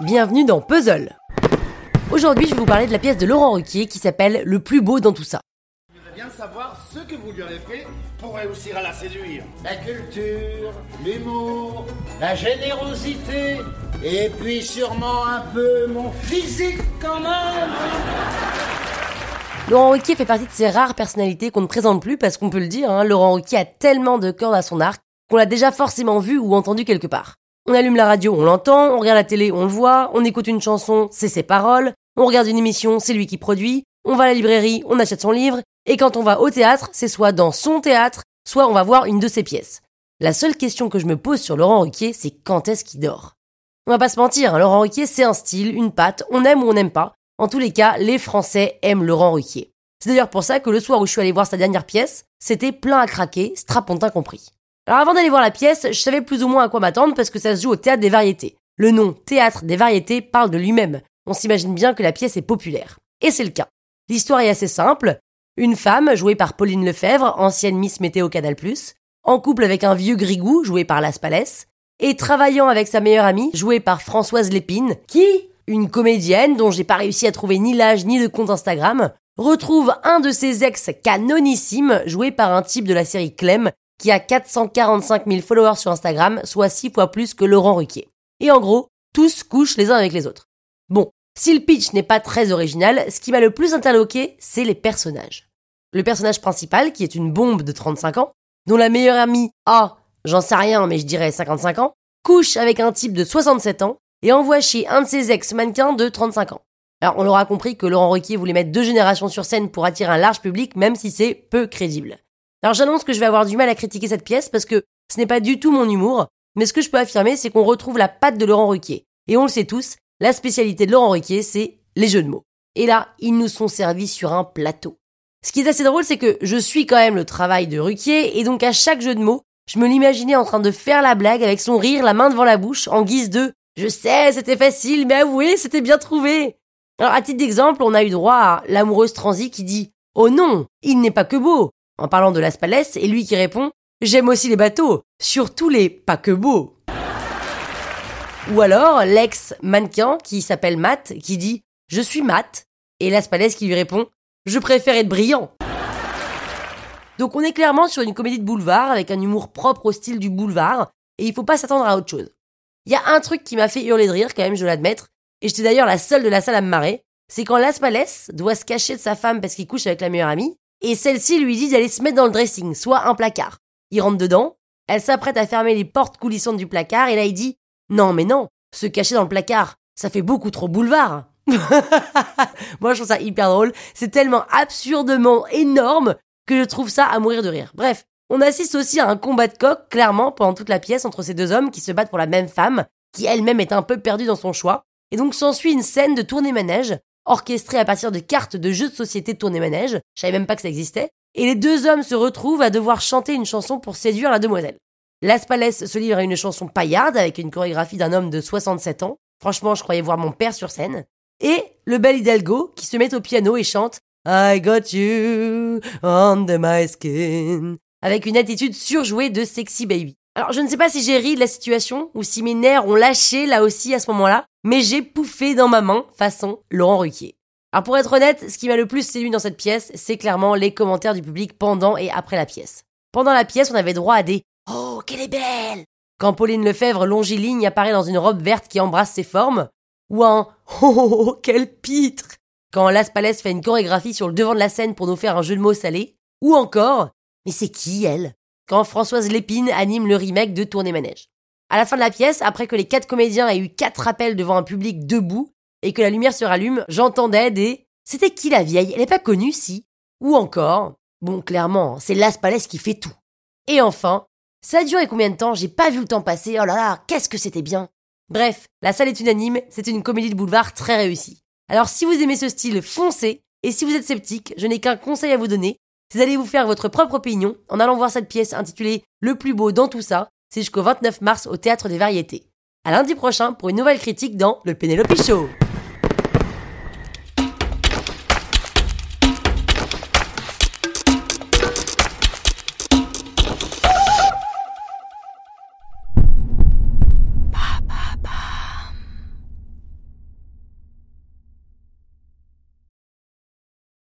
bienvenue dans Puzzle. Aujourd'hui, je vais vous parler de la pièce de Laurent Ruquier qui s'appelle Le plus beau dans tout ça. Je voudrais bien savoir ce que vous lui avez fait pour réussir à la séduire. La culture, l'humour, la générosité, et puis sûrement un peu mon physique quand même. Laurent Ruquier fait partie de ces rares personnalités qu'on ne présente plus parce qu'on peut le dire, hein, Laurent Ruquier a tellement de cordes à son arc qu'on l'a déjà forcément vu ou entendu quelque part. On allume la radio, on l'entend, on regarde la télé, on le voit, on écoute une chanson, c'est ses paroles, on regarde une émission, c'est lui qui produit, on va à la librairie, on achète son livre, et quand on va au théâtre, c'est soit dans son théâtre, soit on va voir une de ses pièces. La seule question que je me pose sur Laurent Ruquier, c'est quand est-ce qu'il dort? On va pas se mentir, hein, Laurent Ruquier c'est un style, une patte, on aime ou on n'aime pas. En tous les cas, les Français aiment Laurent Ruquier. C'est d'ailleurs pour ça que le soir où je suis allé voir sa dernière pièce, c'était plein à craquer, strapontin compris. Alors avant d'aller voir la pièce, je savais plus ou moins à quoi m'attendre parce que ça se joue au théâtre des variétés. Le nom théâtre des variétés parle de lui-même. On s'imagine bien que la pièce est populaire. Et c'est le cas. L'histoire est assez simple. Une femme, jouée par Pauline Lefebvre, ancienne Miss Météo Canal+, en couple avec un vieux grigou, joué par Las Palès, et travaillant avec sa meilleure amie, jouée par Françoise Lépine, qui, une comédienne dont j'ai pas réussi à trouver ni l'âge ni de compte Instagram, retrouve un de ses ex canonissimes, joué par un type de la série Clem, qui a 445 000 followers sur Instagram, soit 6 fois plus que Laurent Ruquier. Et en gros, tous couchent les uns avec les autres. Bon, si le pitch n'est pas très original, ce qui m'a le plus interloqué, c'est les personnages. Le personnage principal, qui est une bombe de 35 ans, dont la meilleure amie a, j'en sais rien, mais je dirais 55 ans, couche avec un type de 67 ans et envoie chier un de ses ex-mannequins de 35 ans. Alors on l'aura compris que Laurent Ruquier voulait mettre deux générations sur scène pour attirer un large public, même si c'est peu crédible. Alors j'annonce que je vais avoir du mal à critiquer cette pièce parce que ce n'est pas du tout mon humour, mais ce que je peux affirmer, c'est qu'on retrouve la patte de Laurent Ruquier. Et on le sait tous, la spécialité de Laurent Ruquier, c'est les jeux de mots. Et là, ils nous sont servis sur un plateau. Ce qui est assez drôle, c'est que je suis quand même le travail de Ruquier, et donc à chaque jeu de mots, je me l'imaginais en train de faire la blague avec son rire, la main devant la bouche, en guise de Je sais, c'était facile, mais avouez, c'était bien trouvé. Alors à titre d'exemple, on a eu droit à l'amoureuse transi qui dit Oh non, il n'est pas que beau, en parlant de Las Palais, et lui qui répond J'aime aussi les bateaux, surtout les pas. Ou alors l'ex-mannequin qui s'appelle Matt qui dit Je suis Matt, et Las Palais qui lui répond Je préfère être brillant. Donc on est clairement sur une comédie de boulevard avec un humour propre au style du boulevard, et il faut pas s'attendre à autre chose. Il y a un truc qui m'a fait hurler de rire quand même, je l'admettre, et j'étais d'ailleurs la seule de la salle à me marrer, c'est quand Las Palais doit se cacher de sa femme parce qu'il couche avec la meilleure amie, et celle-ci lui dit d'aller se mettre dans le dressing, soit un placard. Il rentre dedans, elle s'apprête à fermer les portes coulissantes du placard, et là il dit Non, mais non, se cacher dans le placard, ça fait beaucoup trop boulevard. Moi je trouve ça hyper drôle, c'est tellement absurdement énorme que je trouve ça à mourir de rire. Bref, on assiste aussi à un combat de coq, clairement, pendant toute la pièce entre ces deux hommes qui se battent pour la même femme, qui elle-même est un peu perdue dans son choix. Et donc s'ensuit une scène de tournée-manège orchestré à partir de cartes de jeux de société tournée-manège, je savais même pas que ça existait, et les deux hommes se retrouvent à devoir chanter une chanson pour séduire la demoiselle. Las Palais se livre à une chanson paillarde avec une chorégraphie d'un homme de 67 ans. Franchement, je croyais voir mon père sur scène. Et le bel Hidalgo qui se met au piano et chante I got you under my skin avec une attitude surjouée de sexy baby. Alors je ne sais pas si j'ai ri de la situation ou si mes nerfs ont lâché là aussi à ce moment-là, mais j'ai pouffé dans ma main façon Laurent Ruquier. Alors pour être honnête, ce qui m'a le plus séduit dans cette pièce, c'est clairement les commentaires du public pendant et après la pièce. Pendant la pièce, on avait droit à des Oh, qu'elle est belle Quand Pauline Lefebvre longiligne apparaît dans une robe verte qui embrasse ses formes, ou un Oh, oh, oh quel pitre Quand Las Palais fait une chorégraphie sur le devant de la scène pour nous faire un jeu de mots salé, ou encore Mais c'est qui elle? Quand Françoise Lépine anime le remake de Tournée Manège. À la fin de la pièce, après que les quatre comédiens aient eu quatre appels devant un public debout et que la lumière se rallume, j'entendais des C'était qui la vieille? Elle n'est pas connue, si? Ou encore Bon, clairement, c'est Las Palais qui fait tout. Et enfin, ça a duré combien de temps? J'ai pas vu le temps passer. Oh là là, qu'est-ce que c'était bien. Bref, la salle est unanime, c'est une comédie de boulevard très réussie. Alors si vous aimez ce style, foncez. Et si vous êtes sceptique, je n'ai qu'un conseil à vous donner, c'est d'aller vous faire votre propre opinion en allant voir cette pièce intitulée Le plus beau dans tout ça. C'est jusqu'au 29 mars au Théâtre des Variétés. À lundi prochain pour une nouvelle critique dans le Penelope Show.